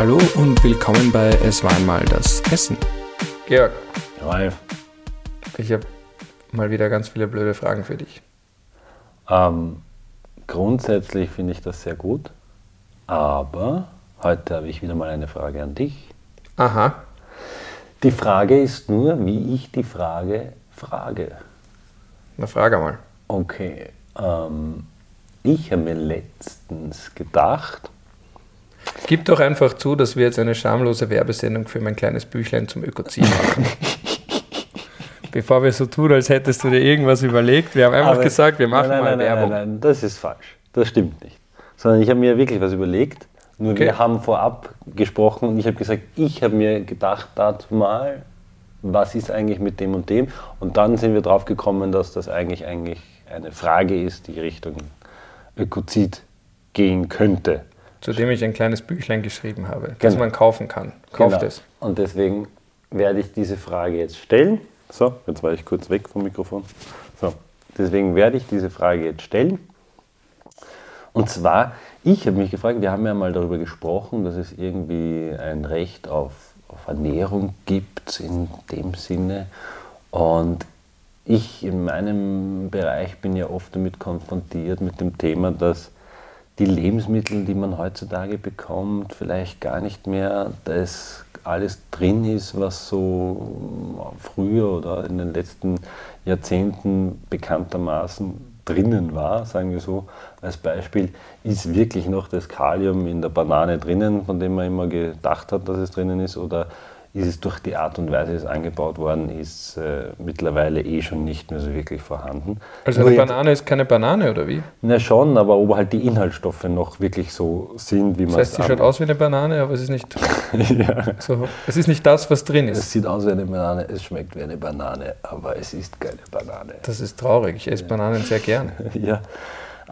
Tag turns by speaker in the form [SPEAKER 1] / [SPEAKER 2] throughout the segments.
[SPEAKER 1] Hallo und willkommen bei Es war einmal das Essen. Georg,
[SPEAKER 2] Ralf,
[SPEAKER 1] ich habe mal wieder ganz viele blöde Fragen für dich.
[SPEAKER 2] ähm, grundsätzlich finde ich das sehr gut, aber heute habe ich wieder mal eine Frage an dich.
[SPEAKER 1] Aha,
[SPEAKER 2] Die Frage ist nur, wie ich die Frage frage.
[SPEAKER 1] na frage mal.
[SPEAKER 2] Okay, ähm, ich habe mir letztens gedacht,
[SPEAKER 1] Gib doch einfach zu, dass wir jetzt eine schamlose Werbesendung für mein kleines Büchlein zum Ökozid machen. Bevor wir so tun, als hättest du dir irgendwas überlegt. Wir haben einfach
[SPEAKER 2] Aber-
[SPEAKER 1] gesagt, wir machen
[SPEAKER 2] nein,
[SPEAKER 1] mal
[SPEAKER 2] nein, nein,
[SPEAKER 1] Werbung.
[SPEAKER 2] Nein, nein, das ist falsch. Das stimmt nicht. Sondern ich habe mir wirklich was überlegt. Nur
[SPEAKER 1] Okay.
[SPEAKER 2] wir haben vorab gesprochen und ich habe gesagt, ich habe mir gedacht, dazu mal, was ist eigentlich mit dem und dem? Und dann sind wir drauf gekommen, dass das eigentlich, eigentlich eine Frage ist, die Richtung Ökozid gehen könnte.
[SPEAKER 1] Zu dem ich ein kleines Büchlein geschrieben habe, das
[SPEAKER 2] Genau.
[SPEAKER 1] man kaufen kann. Kauft
[SPEAKER 2] Genau.
[SPEAKER 1] es.
[SPEAKER 2] Und deswegen werde ich diese Frage jetzt stellen. So, jetzt war ich kurz weg vom Mikrofon. So, deswegen werde ich diese Frage jetzt stellen. Und zwar, ich habe mich gefragt, wir haben ja mal darüber gesprochen, dass es irgendwie ein Recht auf, auf Ernährung gibt in dem Sinne. Und ich in meinem Bereich bin ja oft damit konfrontiert mit dem Thema, dass die Lebensmittel, die man heutzutage bekommt, vielleicht gar nicht mehr das alles drin ist, was so früher oder in den letzten Jahrzehnten bekanntermaßen drinnen war, sagen wir so. Als Beispiel ist wirklich noch das Kalium in der Banane drinnen, von dem man immer gedacht hat, dass es drinnen ist, oder ist es durch die Art und Weise, wie es angebaut worden ist, äh, mittlerweile eh schon nicht mehr so wirklich vorhanden.
[SPEAKER 1] Also
[SPEAKER 2] Nur
[SPEAKER 1] eine Banane ist keine Banane, oder wie?
[SPEAKER 2] na schon, aber ob halt die Inhaltsstoffe noch wirklich so sind, wie man
[SPEAKER 1] Das heißt, sie
[SPEAKER 2] es
[SPEAKER 1] schaut aus wie eine Banane, aber es ist nicht,
[SPEAKER 2] ja.
[SPEAKER 1] so, es ist nicht das, was drin
[SPEAKER 2] Es
[SPEAKER 1] ist.
[SPEAKER 2] sieht aus wie eine Banane, es schmeckt wie eine Banane, aber es ist keine Banane.
[SPEAKER 1] Das ist traurig. Ich esse Bananen sehr gern.
[SPEAKER 2] Ja.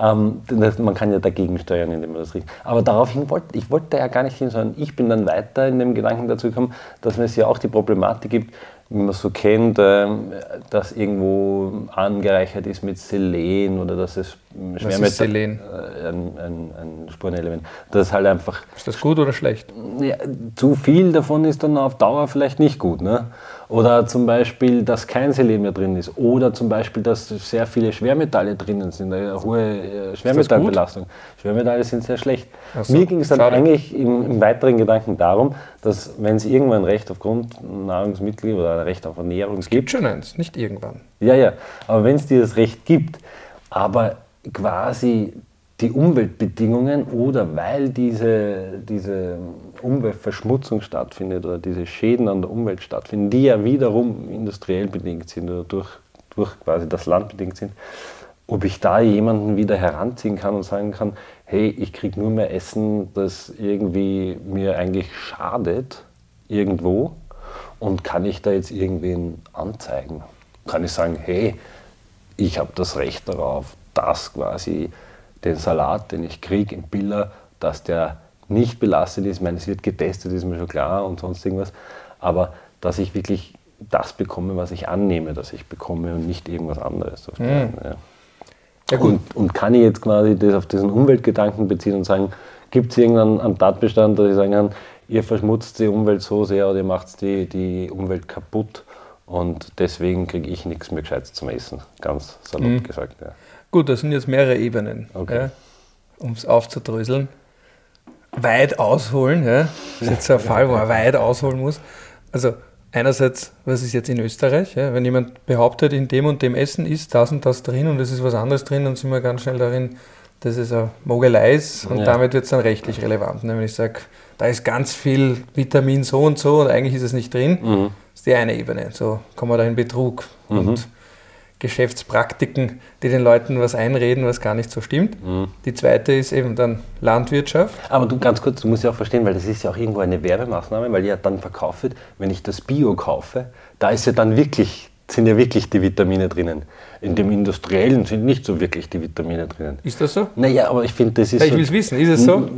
[SPEAKER 2] Ähm, das, man kann ja dagegen steuern, indem man das riecht. Aber daraufhin wollte ich wollte ja gar nicht hin, sondern ich bin dann weiter in dem Gedanken dazu gekommen, dass es ja auch die Problematik gibt, wie man so kennt, ähm, dass irgendwo angereichert ist mit Selen oder dass es
[SPEAKER 1] ist Selen?
[SPEAKER 2] äh, ein, ein, ein Spurenelement, dass es halt einfach
[SPEAKER 1] Ist das gut oder schlecht?
[SPEAKER 2] ja, zu viel davon ist dann auf Dauer vielleicht nicht gut. Ne? Oder zum Beispiel, dass kein Selen mehr drin ist. Oder zum Beispiel, dass sehr viele Schwermetalle drinnen sind, eine hohe äh, Schwermetallbelastung. Schwermetalle sind sehr schlecht.
[SPEAKER 1] So,
[SPEAKER 2] Mir ging es dann
[SPEAKER 1] schade.
[SPEAKER 2] eigentlich im, im weiteren Gedanken darum, dass wenn es irgendwann ein Recht auf Grundnahrungsmittel oder ein Recht auf Ernährung gibt,
[SPEAKER 1] Gibt schon eins, nicht irgendwann.
[SPEAKER 2] ja, ja, aber wenn es dieses Recht gibt, aber quasi die Umweltbedingungen oder weil diese, diese Umweltverschmutzung stattfindet oder diese Schäden an der Umwelt stattfinden, die ja wiederum industriell bedingt sind oder durch, durch quasi das Land bedingt sind, ob ich da jemanden wieder heranziehen kann und sagen kann, hey, ich kriege nur mehr Essen, das irgendwie mir eigentlich schadet irgendwo und kann ich da jetzt irgendwen anzeigen? Kann ich sagen, hey, ich habe das Recht darauf, dass quasi den Salat, den ich kriege im Biller, dass der nicht belastet ist. Ich meine, es wird getestet, ist mir schon klar und sonst irgendwas. Aber dass ich wirklich das bekomme, was ich annehme, dass ich bekomme und nicht irgendwas anderes. Auf der- ja.
[SPEAKER 1] Ja gut,
[SPEAKER 2] Und, und kann ich jetzt quasi das auf diesen Umweltgedanken beziehen und sagen, gibt es irgendeinen einen Tatbestand, dass ich sagen kann, ihr verschmutzt die Umwelt so sehr oder ihr macht die, die Umwelt kaputt und deswegen kriege ich nichts mehr Gescheites zum Essen, ganz salopp gesagt. Ja.
[SPEAKER 1] Gut, das sind jetzt mehrere Ebenen,
[SPEAKER 2] Okay.
[SPEAKER 1] ja, um es aufzudröseln. Weit ausholen, ja. das ist jetzt ein Fall, wo er weit ausholen muss. Also einerseits, was ist jetzt in Österreich? Ja? Wenn jemand behauptet, in dem und dem Essen ist das und das drin und es ist was anderes drin, dann sind wir ganz schnell darin, dass es eine Mogelei ist und
[SPEAKER 2] Ja.
[SPEAKER 1] damit wird es dann rechtlich relevant. Ne? Wenn ich sage, da ist ganz viel Vitamin so und so und eigentlich ist es nicht drin,
[SPEAKER 2] Mhm.
[SPEAKER 1] ist die eine Ebene. So kommen wir da in Betrug und Geschäftspraktiken, die den Leuten was einreden, was gar nicht so stimmt.
[SPEAKER 2] Mhm.
[SPEAKER 1] Die zweite ist eben dann Landwirtschaft.
[SPEAKER 2] Aber du ganz kurz, du musst ja auch verstehen, weil das ist ja auch irgendwo eine Werbemaßnahme, weil ja dann verkauft wird, wenn ich das Bio kaufe, da ist ja dann wirklich, sind ja wirklich die Vitamine drinnen. In dem Industriellen sind nicht so wirklich die Vitamine drinnen.
[SPEAKER 1] Ist das so?
[SPEAKER 2] Naja, aber ich finde, das ist
[SPEAKER 1] Ja, ich
[SPEAKER 2] so-
[SPEAKER 1] will es wissen, ist es so?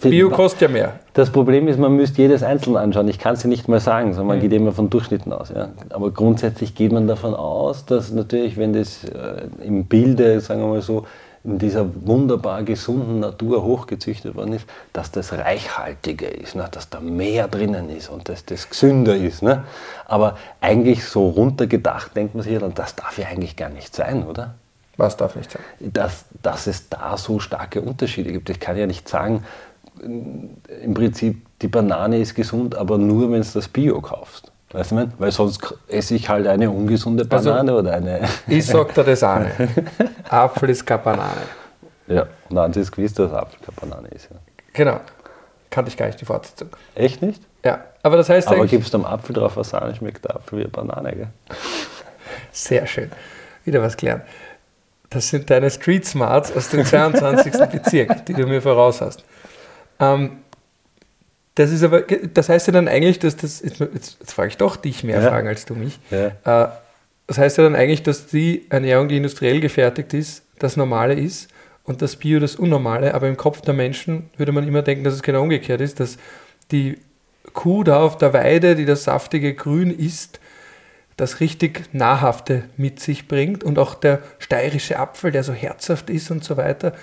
[SPEAKER 1] Bio kostet ja mehr.
[SPEAKER 2] Das Problem ist, man müsste jedes einzeln anschauen. Ich kann es ja nicht mal sagen, sondern man geht immer von Durchschnitten aus. Ja. Aber grundsätzlich geht man davon aus, dass natürlich, wenn das äh, im Bilde, sagen wir mal so, in dieser wunderbar gesunden Natur hochgezüchtet worden ist, dass das reichhaltiger ist, ne? dass da mehr drinnen ist und dass das gesünder ist. Ne? Aber eigentlich so runtergedacht denkt man sich ja dann, das darf ja eigentlich gar nicht sein, oder?
[SPEAKER 1] Was darf nicht sein?
[SPEAKER 2] Dass, dass es da so starke Unterschiede gibt. Ich kann ja nicht sagen, im Prinzip die Banane ist gesund, aber nur, wenn du das Bio kaufst. Weißt du, weil sonst esse ich halt eine ungesunde also, Banane also, oder eine.
[SPEAKER 1] Ich sag dir das auch nicht. Apfel ist keine Banane.
[SPEAKER 2] Ja, nein, das ist gewiss, dass Apfel keine Banane ist. Ja.
[SPEAKER 1] Genau. Kannte ich gar nicht die Fortsetzung.
[SPEAKER 2] Echt nicht?
[SPEAKER 1] Ja, aber das heißt
[SPEAKER 2] Aber gibst du am Apfel drauf was Sahne, schmeckt der Apfel wie eine Banane, gell?
[SPEAKER 1] Sehr schön. Wieder was gelernt. Das sind deine Street Smarts aus dem 22. Bezirk, die du mir voraus hast. Ähm, das ist aber, das heißt ja dann eigentlich, dass das, jetzt, jetzt frage ich doch dich mehr ja. Fragen als du mich. Ja. Äh, das heißt ja dann eigentlich, dass die Ernährung, die industriell gefertigt ist, das Normale ist und das Bio das Unnormale, aber im Kopf der Menschen würde man immer denken, dass es genau umgekehrt ist, dass die Kuh da auf der Weide, die das saftige Grün isst, das richtig Nahrhafte mit sich bringt und auch der steirische Apfel, der so herzhaft ist und so weiter,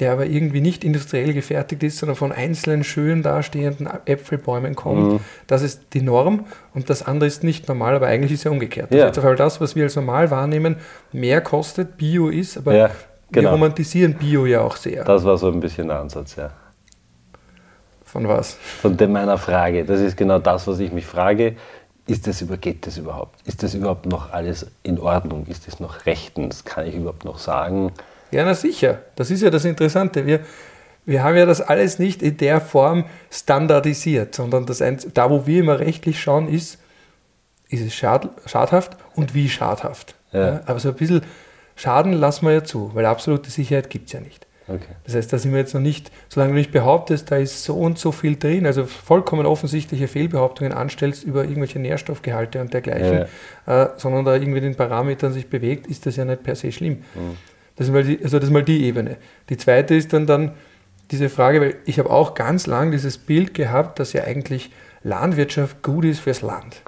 [SPEAKER 1] der aber irgendwie nicht industriell gefertigt ist, sondern von einzelnen schön dastehenden Äpfelbäumen kommt. Mhm. Das ist die Norm und das andere ist nicht normal, aber eigentlich ist ja umgekehrt. Ja. Das ist das, was wir als normal wahrnehmen, mehr kostet, Bio ist, aber ja, genau. wir romantisieren Bio ja auch sehr.
[SPEAKER 2] Das war so ein bisschen der Ansatz, ja.
[SPEAKER 1] Von was?
[SPEAKER 2] Von meiner Frage. Das ist genau das, was ich mich frage. Ist das, geht das überhaupt? Ist das überhaupt noch alles in Ordnung? Ist das noch rechtens? Kann ich überhaupt noch sagen?
[SPEAKER 1] Ja, na sicher. Das ist ja das Interessante. Wir, wir haben ja das alles nicht in der Form standardisiert, sondern das ein, da, wo wir immer rechtlich schauen, ist, ist es schad, schadhaft und wie schadhaft. Ja. Ja, aber so ein bisschen Schaden lassen wir ja zu, weil absolute Sicherheit gibt es ja nicht. Okay. Das heißt, da sind wir jetzt noch nicht, solange du nicht behauptest, da ist so und so viel drin, also vollkommen offensichtliche Fehlbehauptungen anstellst über irgendwelche Nährstoffgehalte und dergleichen, ja. äh, sondern da irgendwie den Parametern sich bewegt, ist das ja nicht per se schlimm. Mhm. Das ist mal die, also das ist mal die Ebene. Die zweite ist dann, dann diese Frage, weil ich habe auch ganz lang dieses Bild gehabt, dass ja eigentlich Landwirtschaft gut ist fürs Land.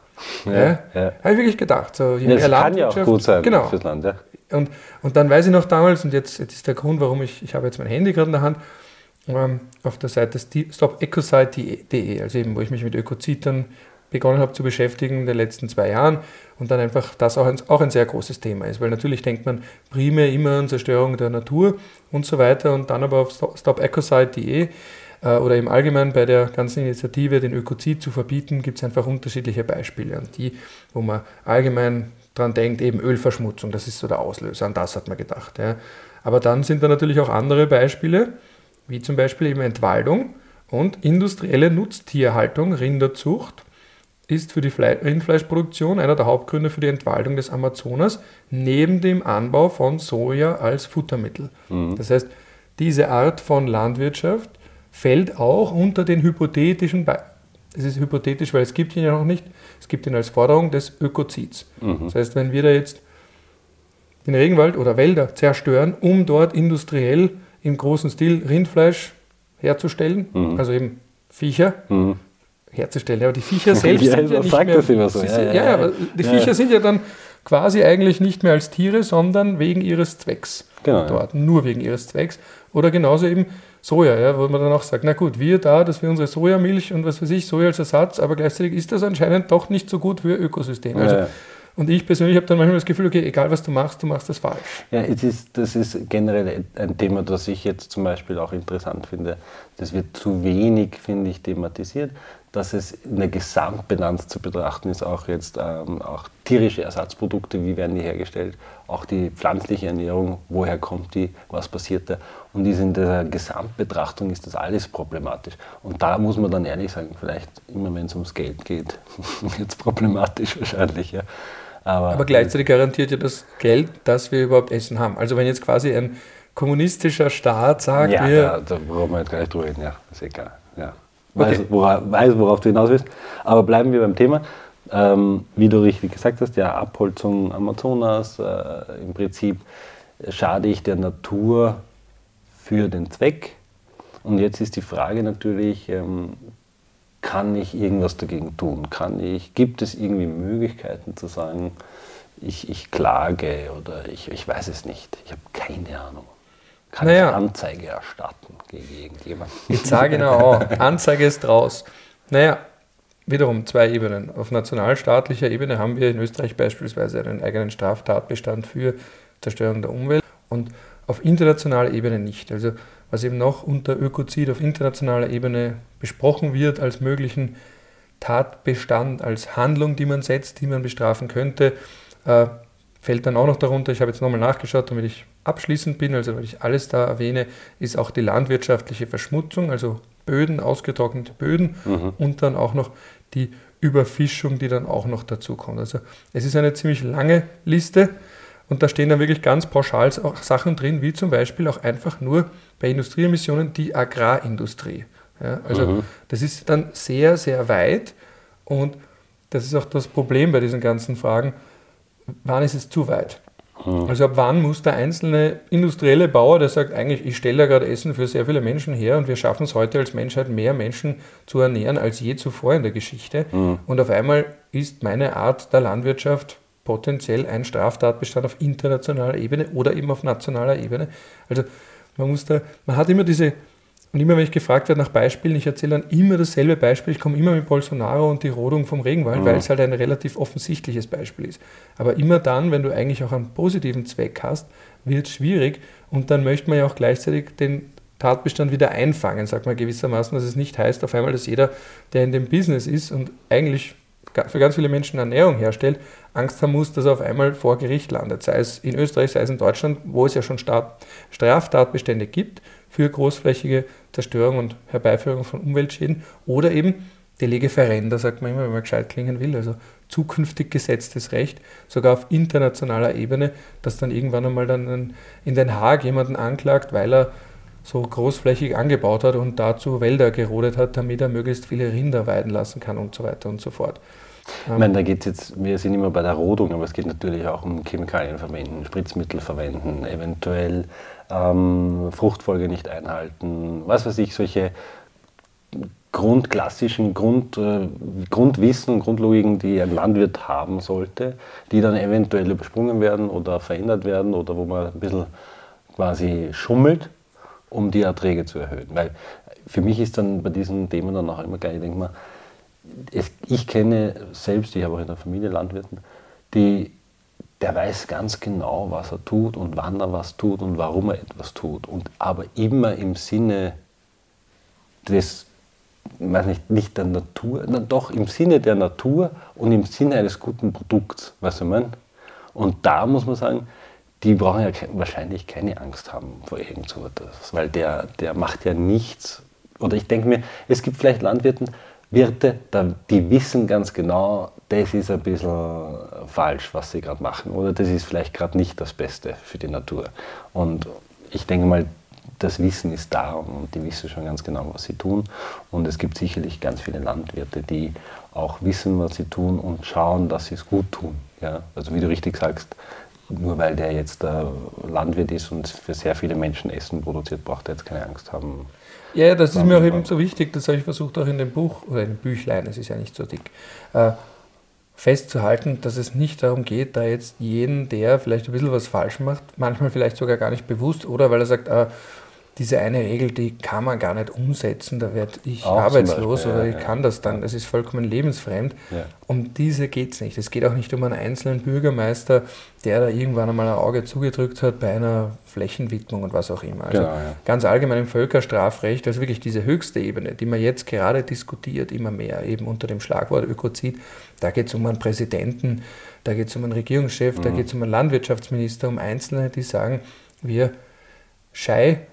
[SPEAKER 1] Ja, ja. ja. Habe ich wirklich gedacht. So,
[SPEAKER 2] ja, das kann ja auch gut sein
[SPEAKER 1] genau. fürs Land. Ja. Und, und dann weiß ich noch damals, und jetzt, jetzt ist der Grund, warum ich, ich habe jetzt mein Handy gerade in der Hand, ähm, auf der Seite stopecosite.de, also eben, wo ich mich mit Ökozitern begonnen habe zu beschäftigen in den letzten zwei Jahren und dann einfach das auch ein, auch ein sehr großes Thema ist, weil natürlich denkt man primär immer an Zerstörung der Natur und so weiter und dann aber auf stopecosite.de äh, oder im Allgemeinen bei der ganzen Initiative, den Ökozid zu verbieten, gibt es einfach unterschiedliche Beispiele. Und die, wo man allgemein dran denkt, eben Ölverschmutzung, das ist so der Auslöser, an das hat man gedacht. Ja. Aber dann sind da natürlich auch andere Beispiele, wie zum Beispiel eben Entwaldung und industrielle Nutztierhaltung, Rinderzucht ist für die Rindfleischproduktion einer der Hauptgründe für die Entwaldung des Amazonas, neben dem Anbau von Soja als Futtermittel. Mhm. Das heißt, diese Art von Landwirtschaft fällt auch unter den hypothetischen, Be es ist hypothetisch, weil es gibt ihn ja noch nicht, es gibt ihn als Forderung des Ökozids. Mhm. Das heißt, wenn wir da jetzt den Regenwald oder Wälder zerstören, um dort industriell im großen Stil Rindfleisch herzustellen, mhm. also eben Viecher, mhm herzustellen. Aber die Viecher selbst ja, sind ja nicht mehr. So. Ja, ja, ja, aber die Viecher sind ja dann quasi eigentlich nicht mehr als Tiere, sondern wegen ihres Zwecks genau, dort. Nur wegen ihres Zwecks. Oder genauso eben Soja, ja, wo man dann auch sagt, na gut, wir da, dass wir unsere Sojamilch und was weiß ich, Soja als Ersatz, aber gleichzeitig ist das anscheinend doch nicht so gut für Ökosystem. Also und ich persönlich habe dann manchmal das Gefühl, okay, egal was du machst, du machst das falsch.
[SPEAKER 2] Ja, ist, das ist generell ein Thema, das ich jetzt zum Beispiel auch interessant finde. Das wird zu wenig, finde ich, thematisiert, dass es in der Gesamtbilanz zu betrachten ist, auch jetzt ähm, auch tierische Ersatzprodukte, wie werden die hergestellt, auch die pflanzliche Ernährung, woher kommt die, was passiert da. Und in der Gesamtbetrachtung ist das alles problematisch. Und da muss man dann ehrlich sagen, vielleicht immer wenn es ums Geld geht, wird es problematisch wahrscheinlich. Ja.
[SPEAKER 1] Aber, Aber gleichzeitig garantiert ja das Geld, dass wir überhaupt Essen haben. Also wenn jetzt quasi ein kommunistischer Staat sagt,
[SPEAKER 2] ja, wir... Da, da brauchen wir jetzt gleich drüber reden, ja, ist egal. Ja. Weiß, okay. worauf, weiß, worauf du hinaus willst. Aber bleiben wir beim Thema. Ähm, wie du richtig gesagt hast, ja, Abholzung Amazonas, äh, im Prinzip schade ich der Natur für den Zweck. Und jetzt ist die Frage natürlich, ähm, kann ich irgendwas dagegen tun? Kann ich, gibt es irgendwie Möglichkeiten zu sagen, ich, ich klage oder ich, ich weiß es nicht. Ich habe keine Ahnung. Kann
[SPEAKER 1] Naja.
[SPEAKER 2] ich Anzeige erstatten gegen irgendjemanden?
[SPEAKER 1] Ich sage Ihnen auch, Anzeige ist raus. Naja, wiederum zwei Ebenen. Auf nationalstaatlicher Ebene haben wir in Österreich beispielsweise einen eigenen Straftatbestand für Zerstörung der Umwelt und auf internationaler Ebene nicht. Also was eben noch unter Ökozid auf internationaler Ebene besprochen wird als möglichen Tatbestand, als Handlung, die man setzt, die man bestrafen könnte, äh, fällt dann auch noch darunter, ich habe jetzt nochmal nachgeschaut, damit ich abschließend bin, also weil ich alles da erwähne, ist auch die landwirtschaftliche Verschmutzung, also Böden, ausgetrocknete Böden und dann auch noch die Überfischung, die dann auch noch dazu kommt. Also es ist eine ziemlich lange Liste und da stehen dann wirklich ganz pauschal auch Sachen drin, wie zum Beispiel auch einfach nur bei Industrieemissionen die Agrarindustrie. Ja, also das ist dann sehr, sehr weit und das ist auch das Problem bei diesen ganzen Fragen. Wann ist es zu weit? Also ab wann muss der einzelne industrielle Bauer, der sagt, eigentlich, ich stelle da gerade Essen für sehr viele Menschen her und wir schaffen es heute als Menschheit, mehr Menschen zu ernähren als je zuvor in der Geschichte. Und auf einmal ist meine Art der Landwirtschaft potenziell ein Straftatbestand auf internationaler Ebene oder eben auf nationaler Ebene. Also man muss da, man hat immer diese, und immer wenn ich gefragt werde nach Beispielen, ich erzähle dann immer dasselbe Beispiel, ich komme immer mit Bolsonaro und die Rodung vom Regenwald, weil es halt ein relativ offensichtliches Beispiel ist. Aber immer dann, wenn du eigentlich auch einen positiven Zweck hast, wird es schwierig. Und dann möchte man ja auch gleichzeitig den Tatbestand wieder einfangen, sagt man gewissermaßen, dass es nicht heißt auf einmal, dass jeder, der in dem Business ist und eigentlich für ganz viele Menschen Ernährung herstellt, Angst haben muss, dass er auf einmal vor Gericht landet. Sei es in Österreich, sei es in Deutschland, wo es ja schon Straftatbestände gibt für großflächige Zerstörung und Herbeiführung von Umweltschäden oder eben de lege ferenda, sagt man immer, wenn man gescheit klingen will, also zukünftig gesetztes Recht, sogar auf internationaler Ebene, dass dann irgendwann einmal dann in Den Haag jemanden anklagt, weil er so großflächig angebaut hat und dazu Wälder gerodet hat, damit er möglichst viele Rinder weiden lassen kann und so weiter und so fort.
[SPEAKER 2] Ich meine, da geht jetzt, wir sind immer bei der Rodung, aber es geht natürlich auch um Chemikalien verwenden, Spritzmittel verwenden, eventuell ähm, Fruchtfolge nicht einhalten, was weiß ich, solche grundklassischen Grund, äh, Grundwissen und Grundlogiken, die ein Landwirt haben sollte, die dann eventuell übersprungen werden oder verändert werden oder wo man ein bisschen quasi schummelt, um die Erträge zu erhöhen. Weil für mich ist dann bei diesen Themen dann auch immer geil, ich denke mal, es, ich kenne selbst, ich habe auch in der Familie Landwirten, die, der weiß ganz genau, was er tut und wann er was tut und warum er etwas tut. Und aber immer im Sinne des, weiß nicht, nicht der Natur, na doch im Sinne der Natur und im Sinne eines guten Produkts, weißt du, ich meine? Und da muss man sagen, die brauchen ja wahrscheinlich keine Angst haben vor irgend so etwas, weil der, der macht ja nichts. Oder ich denke mir, es gibt vielleicht Landwirten, Wirte, die wissen ganz genau, das ist ein bisschen falsch, was sie gerade machen. Oder das ist vielleicht gerade nicht das Beste für die Natur. Und ich denke mal, das Wissen ist da und die wissen schon ganz genau, was sie tun. Und es gibt sicherlich ganz viele Landwirte, die auch wissen, was sie tun und schauen, dass sie es gut tun. Ja? Also wie du richtig sagst, nur weil der jetzt äh, Landwirt ist und für sehr viele Menschen Essen produziert, braucht er jetzt keine Angst haben.
[SPEAKER 1] Ja, ja, das ist mir auch eben so wichtig, das habe ich versucht auch in dem Buch, oder in dem Büchlein, es ist ja nicht so dick, äh, festzuhalten, dass es nicht darum geht, da jetzt jeden, der vielleicht ein bisschen was falsch macht, manchmal vielleicht sogar gar nicht bewusst, oder weil er sagt, äh, diese eine Regel, die kann man gar nicht umsetzen, da werde ich
[SPEAKER 2] Auch
[SPEAKER 1] arbeitslos
[SPEAKER 2] Beispiel,
[SPEAKER 1] oder ich
[SPEAKER 2] ja.
[SPEAKER 1] kann das dann, das ist vollkommen lebensfremd.
[SPEAKER 2] Ja.
[SPEAKER 1] Um diese geht es nicht. Es geht auch nicht um einen einzelnen Bürgermeister, der da irgendwann einmal ein Auge zugedrückt hat bei einer Flächenwidmung und was auch immer. Also
[SPEAKER 2] Genau,
[SPEAKER 1] ganz allgemein im Völkerstrafrecht, also wirklich diese höchste Ebene, die man jetzt gerade diskutiert, immer mehr eben unter dem Schlagwort Ökozid, da geht es um einen Präsidenten, da geht es um einen Regierungschef, da geht es um einen Landwirtschaftsminister, um Einzelne, die sagen, wir Schei,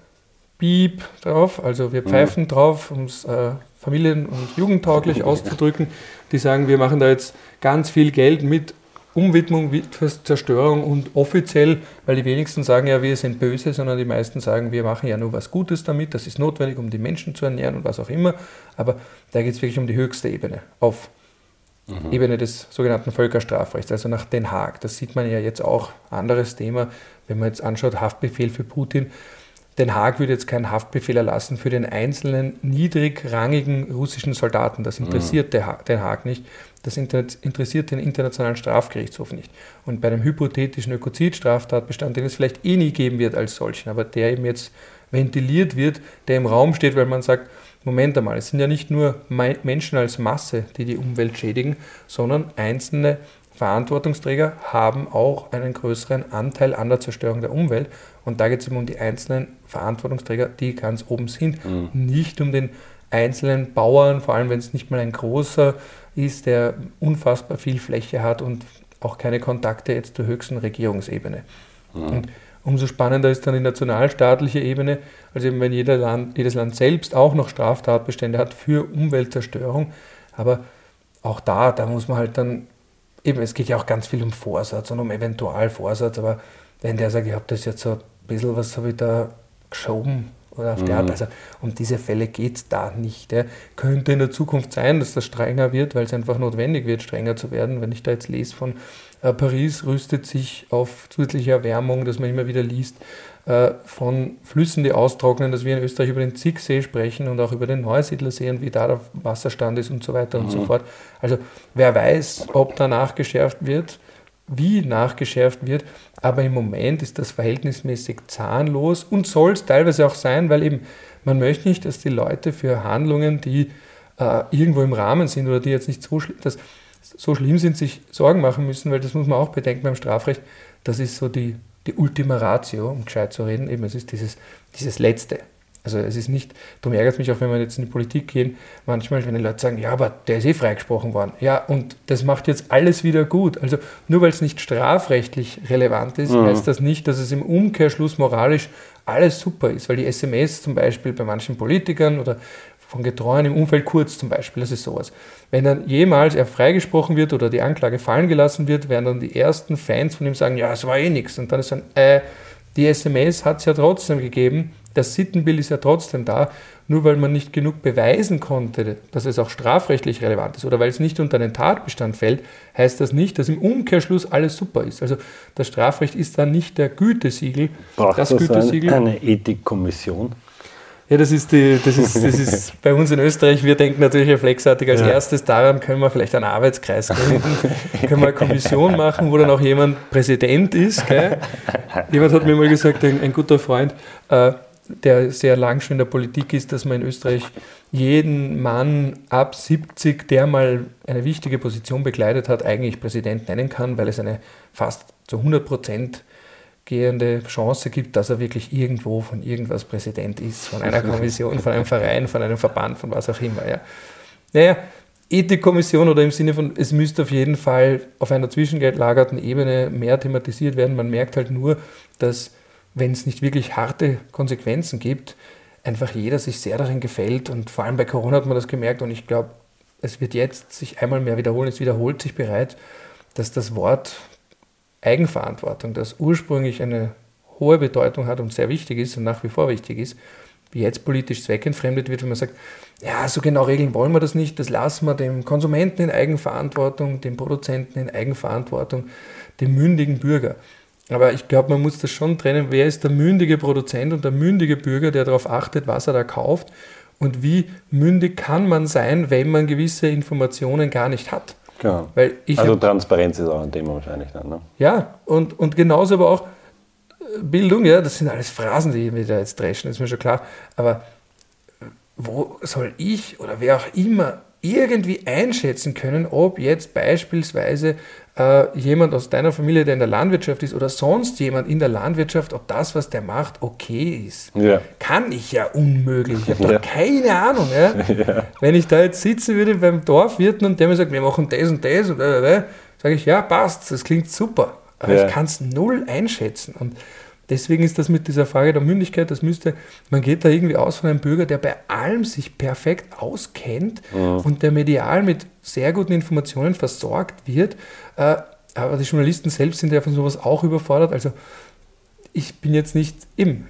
[SPEAKER 1] Piep drauf, also wir pfeifen drauf, um es äh, familien- und jugendtauglich auszudrücken. Die sagen, wir machen da jetzt ganz viel Geld mit Umwidmung, Zerstörung und offiziell, weil die wenigsten sagen ja, wir sind böse, sondern die meisten sagen, wir machen ja nur was Gutes damit, das ist notwendig, um die Menschen zu ernähren und was auch immer. Aber da geht es wirklich um die höchste Ebene, auf Ebene des sogenannten Völkerstrafrechts, also nach Den Haag. Das sieht man ja jetzt auch, anderes Thema, wenn man jetzt anschaut, Haftbefehl für Putin, Den Haag würde jetzt keinen Haftbefehl erlassen für den einzelnen niedrigrangigen russischen Soldaten. Das interessiert mhm. Den Haag nicht. Das interessiert den Internationalen Strafgerichtshof nicht. Und bei einem hypothetischen Ökozidstraftatbestand, den es vielleicht eh nie geben wird als solchen, aber der eben jetzt ventiliert wird, der im Raum steht, weil man sagt, Moment einmal, es sind ja nicht nur Menschen als Masse, die die Umwelt schädigen, sondern einzelne Verantwortungsträger haben auch einen größeren Anteil an der Zerstörung der Umwelt. Und da geht es eben um die einzelnen Verantwortungsträger, die ganz oben sind, mhm. nicht um den einzelnen Bauern, vor allem wenn es nicht mal ein großer ist, der unfassbar viel Fläche hat und auch keine Kontakte jetzt zur höchsten Regierungsebene. Mhm. Und umso spannender ist dann die nationalstaatliche Ebene, also eben wenn jeder Land, jedes Land selbst auch noch Straftatbestände hat für Umweltzerstörung. Aber auch da, da muss man halt dann, eben es geht ja auch ganz viel um Vorsatz und um Eventualvorsatz, aber wenn der sagt, ich habe das jetzt so ein bisschen, was habe ich da geschoben, oder auf mhm. der Art. Also um diese Fälle geht es da nicht. Ja. Könnte in der Zukunft sein, dass das strenger wird, weil es einfach notwendig wird, strenger zu werden. Wenn ich da jetzt lese von äh, Paris rüstet sich auf zusätzliche Erwärmung, dass man immer wieder liest, äh, von Flüssen, die austrocknen, dass wir in Österreich über den Zicksee sprechen und auch über den Neusiedlersee und wie da der Wasserstand ist und so weiter mhm. und so mhm. fort. Also wer weiß, ob da nachgeschärft wird wie nachgeschärft wird. Aber im Moment ist das verhältnismäßig zahnlos und soll es teilweise auch sein, weil eben man möchte nicht, dass die Leute für Handlungen, die äh, irgendwo im Rahmen sind oder die jetzt nicht so, schlimm, dass, so schlimm sind, sich Sorgen machen müssen, weil das muss man auch bedenken beim Strafrecht. Das ist so die, die Ultima Ratio, um gescheit zu reden. Eben, es ist dieses, dieses Letzte. Also es ist nicht, darum ärgert es mich auch, wenn wir jetzt in die Politik gehen, manchmal, wenn die Leute sagen, ja, aber der ist eh freigesprochen worden. Ja, und das macht jetzt alles wieder gut. Also nur weil es nicht strafrechtlich relevant ist, mhm. heißt das nicht, dass es im Umkehrschluss moralisch alles super ist. Weil die SMS zum Beispiel bei manchen Politikern oder von Getreuen im Umfeld kurz zum Beispiel, das ist sowas. Wenn dann jemals er freigesprochen wird oder die Anklage fallen gelassen wird, werden dann die ersten Fans von ihm sagen, ja, es war eh nichts. Und dann ist dann, äh, die SMS hat es ja trotzdem gegeben das Sittenbild ist ja trotzdem da, nur weil man nicht genug beweisen konnte, dass es auch strafrechtlich relevant ist oder weil es nicht unter einen Tatbestand fällt, heißt das nicht, dass im Umkehrschluss alles super ist. Also das Strafrecht ist dann nicht der Gütesiegel.
[SPEAKER 2] Braucht das, das Gütesiegel. eine Ethikkommission?
[SPEAKER 1] Ja, das ist, die, das, ist, das ist bei uns in Österreich, wir denken natürlich reflexartig als ja. erstes, daran können wir vielleicht einen Arbeitskreis gründen, können wir eine Kommission machen, wo dann auch jemand Präsident ist. Gell? Jemand hat mir mal gesagt, ein, ein guter Freund, äh, der sehr lang schon in der Politik ist, dass man in Österreich jeden Mann ab 70, der mal eine wichtige Position bekleidet hat, eigentlich Präsident nennen kann, weil es eine fast zu 100 Prozent gehende Chance gibt, dass er wirklich irgendwo von irgendwas Präsident ist, von einer Kommission, von einem Verein, von einem Verband, von was auch immer. Ja. Naja, Ethikkommission oder im Sinne von, es müsste auf jeden Fall auf einer zwischengelagerten Ebene mehr thematisiert werden. Man merkt halt nur, dass wenn es nicht wirklich harte Konsequenzen gibt, einfach jeder sich sehr darin gefällt. Und vor allem bei Corona hat man das gemerkt und ich glaube, es wird jetzt sich einmal mehr wiederholen, es wiederholt sich bereits, dass das Wort Eigenverantwortung, das ursprünglich eine hohe Bedeutung hat und sehr wichtig ist und nach wie vor wichtig ist, wie jetzt politisch zweckentfremdet wird, wenn man sagt, ja, so genau regeln wollen wir das nicht, das lassen wir dem Konsumenten in Eigenverantwortung, dem Produzenten in Eigenverantwortung, dem mündigen Bürger. Aber ich glaube, man muss das schon trennen, wer ist der mündige Produzent und der mündige Bürger, der darauf achtet, was er da kauft und wie mündig kann man sein, wenn man gewisse Informationen gar nicht hat.
[SPEAKER 2] Genau. Also hab, Transparenz ist auch ein Thema wahrscheinlich dann. Ne?
[SPEAKER 1] Ja, und, und genauso aber auch äh, Bildung, ja, das sind alles Phrasen, die wir da jetzt dreschen, ist mir schon klar. Aber wo soll ich oder wer auch immer irgendwie einschätzen können, ob jetzt beispielsweise äh, jemand aus deiner Familie, der in der Landwirtschaft ist oder sonst jemand in der Landwirtschaft, ob das, was der macht, okay ist. Ja. Kann ich ja unmöglich. Ich habe ja. keine Ahnung. Ja? ja? Wenn ich da jetzt sitzen würde beim Dorfwirten und der mir sagt, wir machen das und das, und sage ich, ja, passt, das klingt super. Aber ich kann es null einschätzen. Und Deswegen ist das mit dieser Frage der Mündigkeit, das müsste, man geht da irgendwie aus von einem Bürger, der bei allem sich perfekt auskennt mhm. und der medial mit sehr guten Informationen versorgt wird. Äh, aber die Journalisten selbst sind ja von sowas auch überfordert. Also ich bin jetzt nicht im.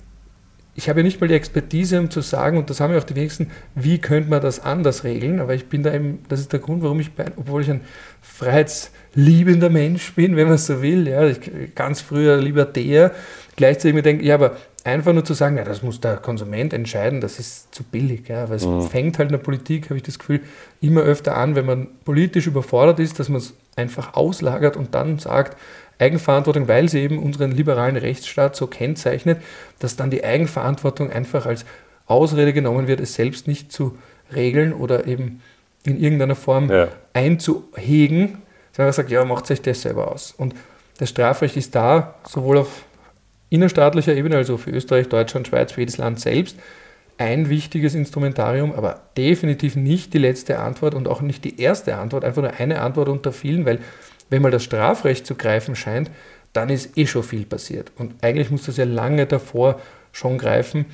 [SPEAKER 1] Ich habe ja nicht mal die Expertise, um zu sagen, und das haben ja auch die wenigsten, wie könnte man das anders regeln. Aber ich bin da eben, das ist der Grund, warum ich, bei, obwohl ich ein freiheitsliebender Mensch bin, wenn man so will, ja, ich, ganz früher libertär, gleichzeitig mir denke, ja, aber einfach nur zu sagen, ja, das muss der Konsument entscheiden, das ist zu billig. Ja, weil es
[SPEAKER 2] Mhm.
[SPEAKER 1] fängt halt in der Politik, habe ich das Gefühl, immer öfter an, wenn man politisch überfordert ist, dass man es einfach auslagert und dann sagt, Eigenverantwortung, weil sie eben unseren liberalen Rechtsstaat so kennzeichnet, dass dann die Eigenverantwortung einfach als Ausrede genommen wird, es selbst nicht zu regeln oder eben in irgendeiner Form
[SPEAKER 2] Ja.
[SPEAKER 1] einzuhegen, sondern sagt, ja, macht euch das selber aus. Und das Strafrecht ist da sowohl auf innerstaatlicher Ebene, also für Österreich, Deutschland, Schweiz, für jedes Land selbst, ein wichtiges Instrumentarium, aber definitiv nicht die letzte Antwort und auch nicht die erste Antwort, einfach nur eine Antwort unter vielen, weil wenn mal das Strafrecht zu greifen scheint, dann ist eh schon viel passiert. Und eigentlich muss das ja lange davor schon greifen.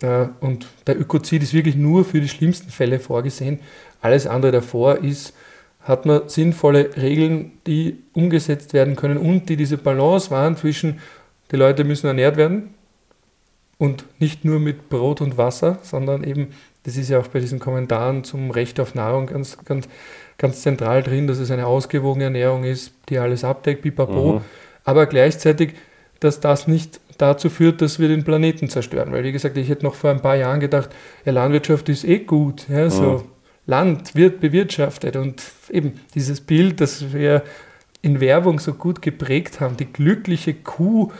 [SPEAKER 1] Äh, Und der Ökozid ist wirklich nur für die schlimmsten Fälle vorgesehen. Alles andere davor ist, hat man sinnvolle Regeln, die umgesetzt werden können und die diese Balance wahren zwischen, die Leute müssen ernährt werden und nicht nur mit Brot und Wasser, sondern eben, das ist ja auch bei diesen Kommentaren zum Recht auf Nahrung ganz, ganz, ganz zentral drin, dass es eine ausgewogene Ernährung ist, die alles abdeckt, pipapo,
[SPEAKER 2] Mhm.
[SPEAKER 1] aber gleichzeitig, dass das nicht dazu führt, dass wir den Planeten zerstören. Weil, wie gesagt, ich hätte noch vor ein paar Jahren gedacht, ja, Landwirtschaft ist eh gut, ja, so
[SPEAKER 2] Mhm.
[SPEAKER 1] Land wird bewirtschaftet und eben dieses Bild, das wir in Werbung so gut geprägt haben, die glückliche Kuh,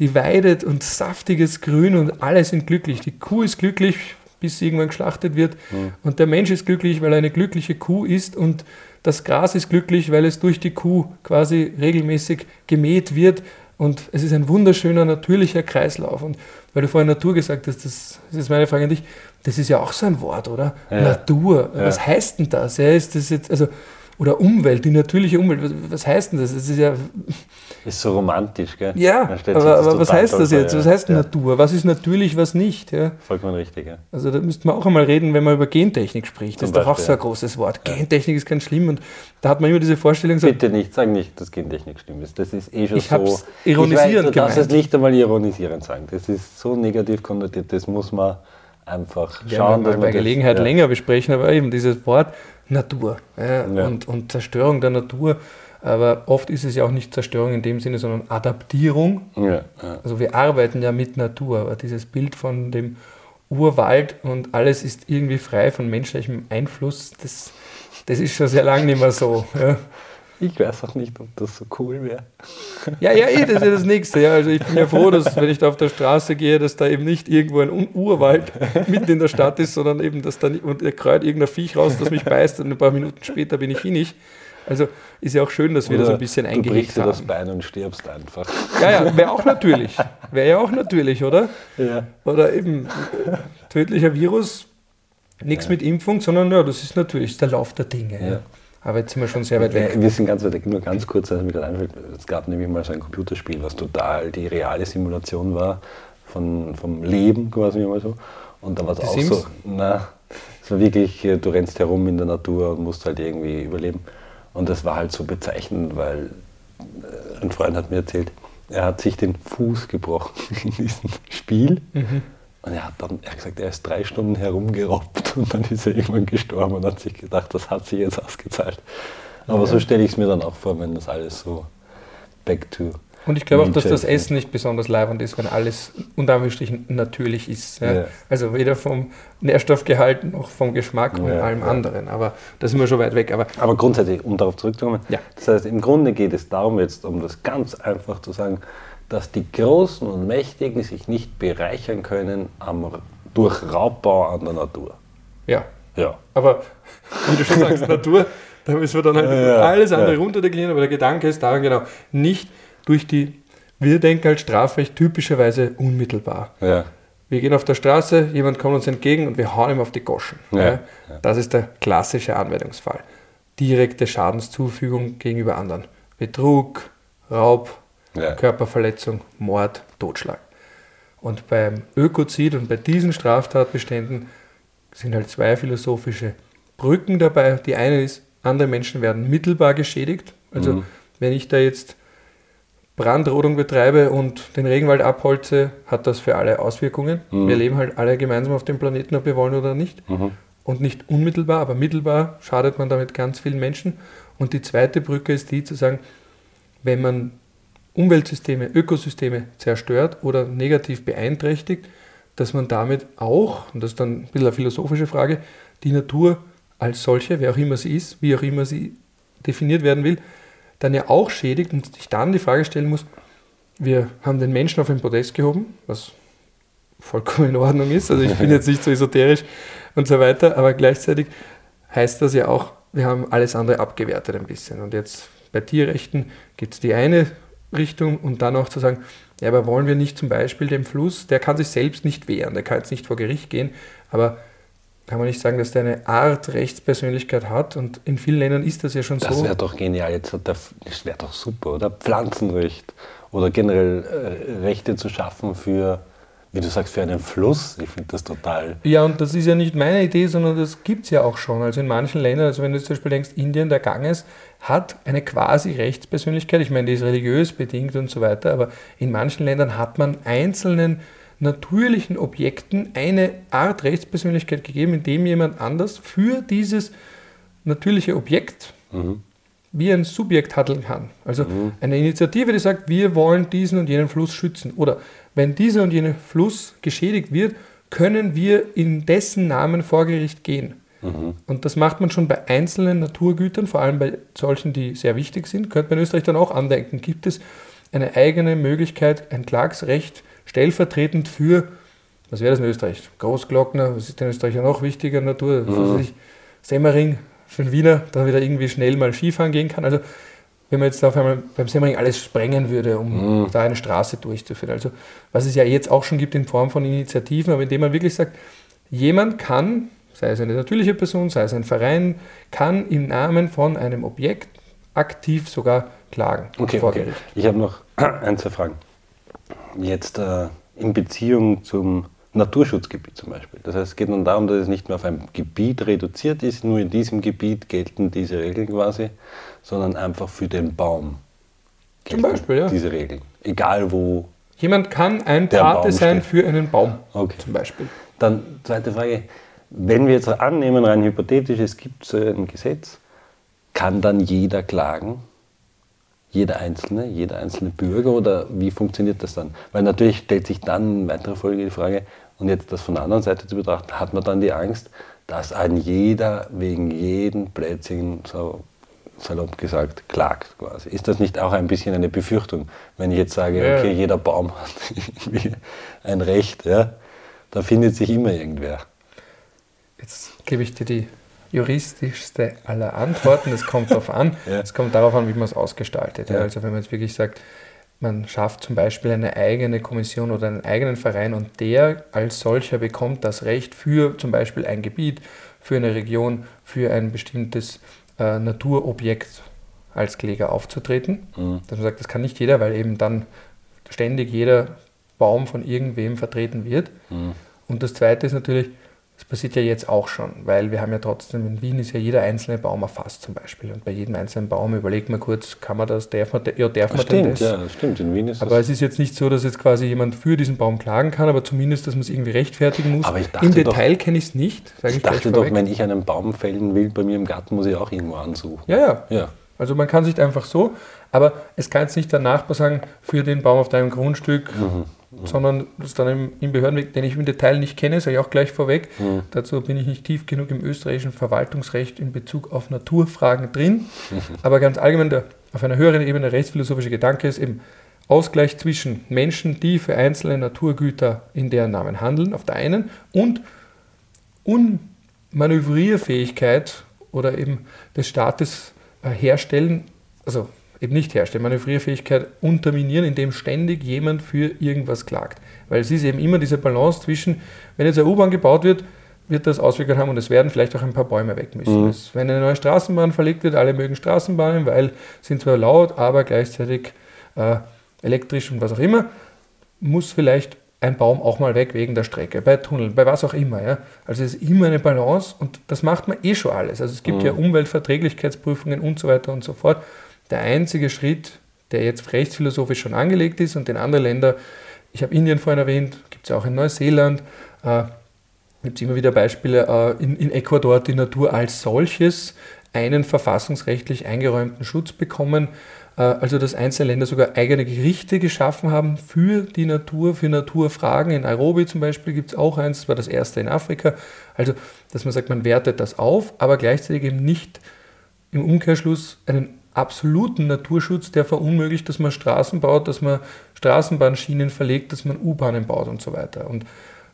[SPEAKER 1] die weidet und saftiges Grün und alle sind glücklich. Die Kuh ist glücklich, bis sie irgendwann geschlachtet wird
[SPEAKER 2] Mhm.
[SPEAKER 1] und der Mensch ist glücklich, weil er eine glückliche Kuh ist und das Gras ist glücklich, weil es durch die Kuh quasi regelmäßig gemäht wird und es ist ein wunderschöner, natürlicher Kreislauf. Und weil du vorhin Natur gesagt hast, das, das ist meine Frage an dich, das ist ja auch so ein Wort, oder?
[SPEAKER 2] Ja.
[SPEAKER 1] Natur,
[SPEAKER 2] Ja.
[SPEAKER 1] was heißt denn das? Ja, ist das jetzt, also, oder Umwelt, die natürliche Umwelt, was, was heißt denn das? Das ist ja,
[SPEAKER 2] Ist so romantisch, gell?
[SPEAKER 1] ja
[SPEAKER 2] sich
[SPEAKER 1] aber, aber was heißt das jetzt?
[SPEAKER 2] ja.
[SPEAKER 1] Was heißt
[SPEAKER 2] Ja.
[SPEAKER 1] Natur? Was ist natürlich, was nicht? Ja?
[SPEAKER 2] Vollkommen richtig, ja.
[SPEAKER 1] Also da müsste man auch einmal reden, wenn man über Gentechnik spricht. Das
[SPEAKER 2] Zum
[SPEAKER 1] ist doch auch
[SPEAKER 2] Beispiel,
[SPEAKER 1] so ein
[SPEAKER 2] ja.
[SPEAKER 1] großes Wort. Gentechnik ist ganz schlimm und da hat man immer diese Vorstellung, so,
[SPEAKER 2] Bitte nicht, sag nicht, dass Gentechnik schlimm ist. Das ist eh schon
[SPEAKER 1] Ich
[SPEAKER 2] so.
[SPEAKER 1] hab's ironisierend
[SPEAKER 2] ich weiß, du darfst es nicht einmal ironisierend sagen. Das ist so negativ konnotiert, das muss man einfach schauen,
[SPEAKER 1] wir
[SPEAKER 2] dass
[SPEAKER 1] mal bei
[SPEAKER 2] man das-
[SPEAKER 1] Gelegenheit
[SPEAKER 2] ja.
[SPEAKER 1] länger besprechen, aber eben dieses Wort Natur ja,
[SPEAKER 2] Ja.
[SPEAKER 1] Und, und Zerstörung der Natur. Aber oft ist es ja auch nicht Zerstörung in dem Sinne, sondern Adaptierung.
[SPEAKER 2] Ja.
[SPEAKER 1] Also wir arbeiten ja mit Natur, aber dieses Bild von dem Urwald und alles ist irgendwie frei von menschlichem Einfluss, das, das ist schon sehr lange nicht mehr so. Ja.
[SPEAKER 2] Ich weiß auch nicht, ob das so cool wäre.
[SPEAKER 1] Ja, ja, eh, das ist ja das Nächste. Ja. Also ich bin ja froh, dass wenn ich da auf der Straße gehe, dass da eben nicht irgendwo ein Urwald mitten in der Stadt ist, sondern eben, dass da nicht, und er kreut irgendein Viech raus, das mich beißt und ein paar Minuten später bin ich hinig. Also ist ja auch schön, dass wir das ein bisschen
[SPEAKER 2] du
[SPEAKER 1] eingehegt
[SPEAKER 2] brichst dir das
[SPEAKER 1] haben.
[SPEAKER 2] Bein und stirbst einfach.
[SPEAKER 1] Ja, ja, wäre auch natürlich. Wäre ja auch natürlich, oder?
[SPEAKER 2] Ja.
[SPEAKER 1] Oder eben tödlicher Virus, nichts mit Impfung, sondern ja, das ist natürlich der Lauf der Dinge. Ja. Aber jetzt sind wir schon sehr weit weg.
[SPEAKER 2] Wir sind ganz weit weg, nur ganz kurz, als mir gerade einfällt, es gab nämlich mal so ein Computerspiel, was total die reale Simulation war von, vom Leben quasi mal so. Und da war es auch
[SPEAKER 1] Sims?
[SPEAKER 2] so, na, es war wirklich, äh, du rennst herum in der Natur und musst halt irgendwie überleben. Und das war halt so bezeichnend, weil äh, ein Freund hat mir erzählt, er hat sich den Fuß gebrochen in diesem Spiel.
[SPEAKER 1] Mhm.
[SPEAKER 2] Und er hat dann er hat gesagt, er ist drei Stunden herumgerobbt und dann ist er irgendwann gestorben und hat sich gedacht, das hat sich jetzt ausgezahlt. Aber so stelle ich es mir dann auch vor, wenn das alles so back to.
[SPEAKER 1] Und ich glaube auch, dass das. Essen nicht besonders leibend ist, wenn alles unter Anführungsstrichen natürlich ist. Ja.
[SPEAKER 2] Ja.
[SPEAKER 1] Also weder vom Nährstoffgehalt noch vom Geschmack und
[SPEAKER 2] Ja,
[SPEAKER 1] allem
[SPEAKER 2] ja.
[SPEAKER 1] anderen. Aber da sind wir schon weit weg. Aber
[SPEAKER 2] Aber grundsätzlich, um darauf zurückzukommen,
[SPEAKER 1] Ja.
[SPEAKER 2] das heißt, im Grunde geht es darum, jetzt, um das ganz einfach zu sagen, dass die Großen und Mächtigen sich nicht bereichern können am, durch Raubbau an der Natur.
[SPEAKER 1] ja,
[SPEAKER 2] Ja.
[SPEAKER 1] Aber wie du schon sagst, Natur, da müssen wir dann halt
[SPEAKER 2] Ja,
[SPEAKER 1] alles andere
[SPEAKER 2] ja.
[SPEAKER 1] runterdeklinieren, aber der Gedanke ist daran genau, nicht durch die, wir denken als Strafrecht typischerweise unmittelbar.
[SPEAKER 2] Ja.
[SPEAKER 1] Wir gehen auf der Straße, jemand kommt uns entgegen und wir hauen ihm auf die Goschen.
[SPEAKER 2] Ja.
[SPEAKER 1] Das ist der klassische Anwendungsfall. Direkte Schadenszufügung gegenüber anderen. Betrug, Raub,
[SPEAKER 2] Ja.
[SPEAKER 1] Körperverletzung, Mord, Totschlag. Und beim Ökozid und bei diesen Straftatbeständen sind halt zwei philosophische Brücken dabei. Die eine ist, andere Menschen werden mittelbar geschädigt. Also
[SPEAKER 2] Mhm.
[SPEAKER 1] wenn ich da jetzt Brandrodung betreibe und den Regenwald abholze, hat das für alle Auswirkungen.
[SPEAKER 2] Mhm.
[SPEAKER 1] Wir leben halt alle gemeinsam auf dem Planeten, ob wir wollen oder nicht.
[SPEAKER 2] Mhm.
[SPEAKER 1] Und nicht unmittelbar, aber mittelbar schadet man damit ganz vielen Menschen. Und die zweite Brücke ist die zu sagen, wenn man Umweltsysteme, Ökosysteme zerstört oder negativ beeinträchtigt, dass man damit auch, und das ist dann ein bisschen eine philosophische Frage, die Natur als solche, wer auch immer sie ist, wie auch immer sie definiert werden will, dann ja auch schädigt und sich dann die Frage stellen muss, wir haben den Menschen auf ein Podest gehoben, was vollkommen in Ordnung ist, also ich bin jetzt nicht so esoterisch und so weiter, aber gleichzeitig heißt das ja auch, wir haben alles andere abgewertet ein bisschen. Und jetzt bei Tierrechten gibt es die eine Richtung und dann auch zu sagen, ja, aber wollen wir nicht zum Beispiel den Fluss, der kann sich selbst nicht wehren, der kann jetzt nicht vor Gericht gehen, aber kann man nicht sagen, dass der eine Art Rechtspersönlichkeit hat und in vielen Ländern ist das ja schon
[SPEAKER 2] das
[SPEAKER 1] so.
[SPEAKER 2] Das wäre doch genial, jetzt hat der, das wäre doch super, oder? Pflanzenrecht oder generell äh, Rechte zu schaffen für wie du sagst, für einen Fluss. Ich finde das total.
[SPEAKER 1] Ja, und das ist ja nicht meine Idee, sondern das gibt es ja auch schon. Also in manchen Ländern, also wenn du zum Beispiel denkst, Indien, der Ganges hat eine quasi Rechtspersönlichkeit. Ich meine, die ist religiös bedingt und so weiter, aber in manchen Ländern hat man einzelnen natürlichen Objekten eine Art Rechtspersönlichkeit gegeben, indem jemand anders für dieses natürliche Objekt mhm. wie ein Subjekt handeln kann. Also mhm. eine Initiative, die sagt, wir wollen diesen und jenen Fluss schützen. Oder wenn dieser und jener Fluss geschädigt wird, können wir in dessen Namen vor Gericht gehen. Mhm. Und das macht man schon bei einzelnen Naturgütern, vor allem bei solchen, die sehr wichtig sind. Könnte man in Österreich dann auch andenken. Gibt es eine eigene Möglichkeit, ein Klagsrecht stellvertretend für, was wäre das in Österreich? Großglockner, was ist in Österreich noch wichtiger Natur? Mhm. Semmering für den Wiener, da wieder irgendwie schnell mal Skifahren gehen kann. Also wenn man jetzt auf einmal beim Semmering alles sprengen würde, um mhm. da eine Straße durchzuführen. Also was es ja jetzt auch schon gibt in Form von Initiativen, aber indem man wirklich sagt, jemand kann, sei es eine natürliche Person, sei es ein Verein, kann im Namen von einem Objekt aktiv sogar klagen
[SPEAKER 2] okay. Okay. Ich habe noch ein, zwei Fragen. Jetzt äh, in Beziehung zum Naturschutzgebiet zum Beispiel. Das heißt, es geht nun darum, dass es nicht mehr auf ein Gebiet reduziert ist, nur in diesem Gebiet gelten diese Regeln quasi, sondern einfach für den Baum.
[SPEAKER 1] Zum Beispiel, ja.
[SPEAKER 2] Diese Regeln. Egal wo.
[SPEAKER 1] Jemand kann ein Pate sein für einen Baum.
[SPEAKER 2] Okay. Zum Beispiel. Dann zweite Frage. Wenn wir jetzt annehmen, rein hypothetisch, es gibt so ein Gesetz, kann dann jeder klagen? Jeder Einzelne, jeder einzelne Bürger oder wie funktioniert das dann? Weil natürlich stellt sich dann in weiterer Folge die Frage, und jetzt das von der anderen Seite zu betrachten, hat man dann die Angst, dass ein jeder wegen jeden Plätzchen so salopp gesagt, klagt quasi. Ist das nicht auch ein bisschen eine Befürchtung, wenn ich jetzt sage, okay, jeder Baum hat irgendwie ein Recht, ja, da findet sich immer irgendwer.
[SPEAKER 1] Jetzt gebe ich dir die juristischste aller Antworten. Es kommt darauf an. ja. Es kommt darauf an, wie man es ausgestaltet. Ja. Also wenn man jetzt wirklich sagt, man schafft zum Beispiel eine eigene Kommission oder einen eigenen Verein und der als solcher bekommt das Recht für zum Beispiel ein Gebiet, für eine Region, für ein bestimmtes äh, Naturobjekt als Kläger aufzutreten. Mhm. Dass man sagt, das kann nicht jeder, weil eben dann ständig jeder Baum von irgendwem vertreten wird. Mhm. Und das Zweite ist natürlich, passiert ja jetzt auch schon, weil wir haben ja trotzdem, in Wien ist ja jeder einzelne Baum erfasst zum Beispiel. Und bei jedem einzelnen Baum überlegt man kurz, kann man das, darf man, ja, darf man
[SPEAKER 2] stimmt, das? Ja, das stimmt, in Wien ist
[SPEAKER 1] Aber es ist jetzt nicht so, dass jetzt quasi jemand für diesen Baum klagen kann, aber zumindest, dass man es irgendwie rechtfertigen muss. Aber ich dachte Im Detail kenne ich es nicht,
[SPEAKER 2] sage ich, ich dachte doch, wenn ich einen Baum fällen will, bei mir im Garten muss ich auch irgendwo ansuchen.
[SPEAKER 1] Ja, ja. ja. Also man kann sich einfach so, aber es kann jetzt nicht der Nachbar sagen, für den Baum auf deinem Grundstück mhm sondern das dann im, im Behördenweg, den ich im Detail nicht kenne, sage ich auch gleich vorweg. Mhm. Dazu bin ich nicht tief genug im österreichischen Verwaltungsrecht in Bezug auf Naturfragen drin. Mhm. Aber ganz allgemein, der, auf einer höheren Ebene der rechtsphilosophische Gedanke ist eben Ausgleich zwischen Menschen, die für einzelne Naturgüter in deren Namen handeln, auf der einen, und Unmanövrierfähigkeit oder eben des Staates äh, herstellen, also eben nicht herstellen, Manövrierfähigkeit unterminieren, indem ständig jemand für irgendwas klagt. Weil es ist eben immer diese Balance zwischen, wenn jetzt eine U-Bahn gebaut wird, wird das Auswirkungen haben und es werden vielleicht auch ein paar Bäume weg müssen. Mhm. wenn eine neue Straßenbahn verlegt wird, alle mögen Straßenbahnen, weil sind zwar laut, aber gleichzeitig äh, elektrisch und was auch immer, muss vielleicht ein Baum auch mal weg wegen der Strecke, bei Tunneln, bei was auch immer. Ja? Also es ist immer eine Balance und das macht man eh schon alles. Also es gibt mhm. ja Umweltverträglichkeitsprüfungen und so weiter und so fort der einzige Schritt, der jetzt rechtsphilosophisch schon angelegt ist und in anderen Ländern, ich habe Indien vorhin erwähnt, gibt es auch in Neuseeland, äh, gibt es immer wieder Beispiele, äh, in, in Ecuador die Natur als solches einen verfassungsrechtlich eingeräumten Schutz bekommen. Äh, also dass einzelne Länder sogar eigene Gerichte geschaffen haben für die Natur, für Naturfragen. In Nairobi zum Beispiel gibt es auch eins, das war das erste in Afrika. Also dass man sagt, man wertet das auf, aber gleichzeitig eben nicht im Umkehrschluss einen absoluten Naturschutz, der verunmöglicht, dass man Straßen baut, dass man Straßenbahnschienen verlegt, dass man U-Bahnen baut und so weiter. Und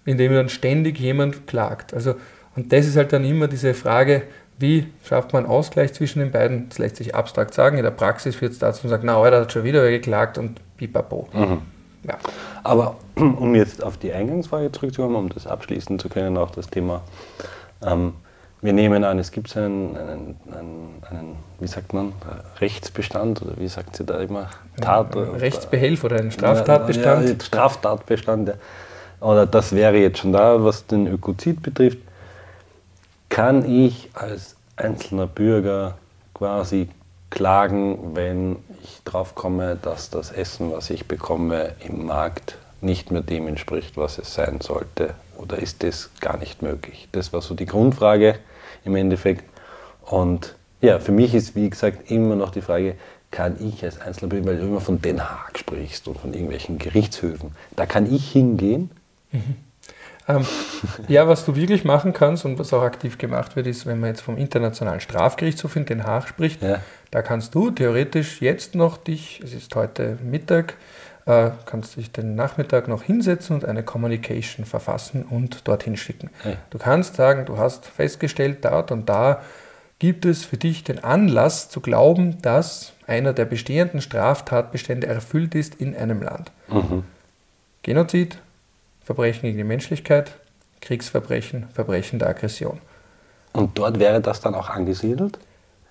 [SPEAKER 1] indem dann ständig jemand klagt. Also, und das ist halt dann immer diese Frage, wie schafft man Ausgleich zwischen den beiden? Das lässt sich abstrakt sagen. In der Praxis wird es dazu sagen, na, heute hat schon wieder wer geklagt und pipapo. Mhm.
[SPEAKER 2] Ja. Aber um jetzt auf die Eingangsfrage zurückzukommen, um das abschließen zu können, auch das Thema, ähm, wir nehmen an, es gibt einen, einen, einen, einen, wie sagt man, Rechtsbestand oder wie sagt sie da immer?
[SPEAKER 1] Tat, Rechtsbehelf oder einen Straftatbestand?
[SPEAKER 2] Ja, Straftatbestand. Oder das wäre jetzt schon da, was den Ökozid betrifft. Kann ich als einzelner Bürger quasi klagen, wenn ich drauf komme, dass das Essen, was ich bekomme im Markt, nicht mehr dem entspricht, was es sein sollte? Oder ist das gar nicht möglich? Das war so die Grundfrage im Endeffekt. Und ja, für mich ist, wie gesagt, immer noch die Frage, kann ich als Einzelner, weil du immer von Den Haag sprichst und von irgendwelchen Gerichtshöfen, da kann ich hingehen. Mhm.
[SPEAKER 1] Ähm, ja, was du wirklich machen kannst und was auch aktiv gemacht wird, ist, wenn man jetzt vom Internationalen Strafgerichtshof in Den Haag spricht, ja. da kannst du theoretisch jetzt noch dich, es ist heute Mittag, äh, kannst dich den Nachmittag noch hinsetzen und eine Communication verfassen und dorthin schicken. Ja. Du kannst sagen, du hast festgestellt, dort und da gibt es für dich den Anlass zu glauben, dass einer der bestehenden Straftatbestände erfüllt ist in einem Land. Mhm. Genozid, Verbrechen gegen die Menschlichkeit, Kriegsverbrechen, Verbrechen der Aggression.
[SPEAKER 2] Und dort wäre das dann auch angesiedelt?